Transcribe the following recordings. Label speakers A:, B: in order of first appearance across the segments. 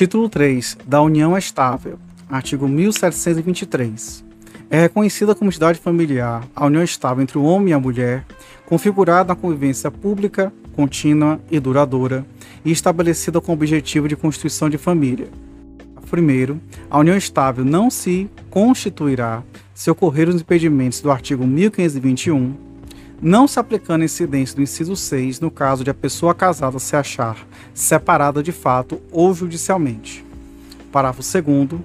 A: Título 3 da União Estável, artigo 1723. É reconhecida como entidade familiar a união estável entre o homem e a mulher, configurada na convivência pública, contínua e duradoura, e estabelecida com o objetivo de constituição de família. Primeiro, a união estável não se constituirá se ocorrer os impedimentos do artigo 1521, não se aplicando a incidência do inciso 6 no caso de a pessoa casada se achar separada de fato ou judicialmente. Parágrafo 2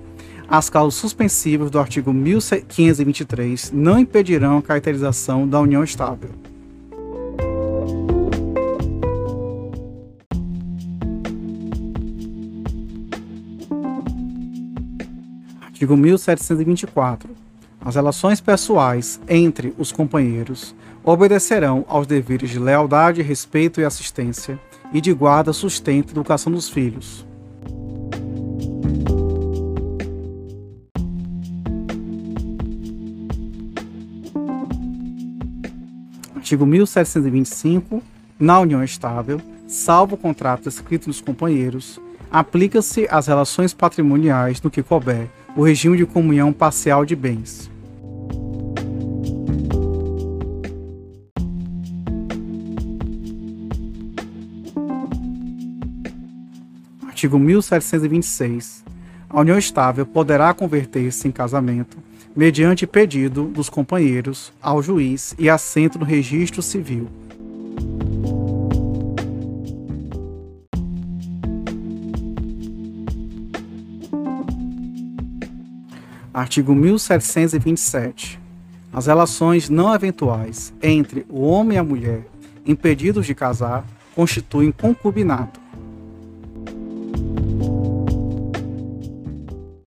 A: as causas suspensivas do artigo 1523 não impedirão a caracterização da união estável. Artigo 1724. As relações pessoais entre os companheiros obedecerão aos deveres de lealdade, respeito e assistência, e de guarda, sustento e educação dos filhos. Artigo 1725. Na união estável, salvo o contrato escrito dos companheiros, aplica-se às relações patrimoniais no que couber o regime de comunhão parcial de bens. Artigo 1726. A união estável poderá converter-se em casamento mediante pedido dos companheiros ao juiz e assento no registro civil. Artigo 1727. As relações não eventuais entre o homem e a mulher impedidos de casar constituem concubinato.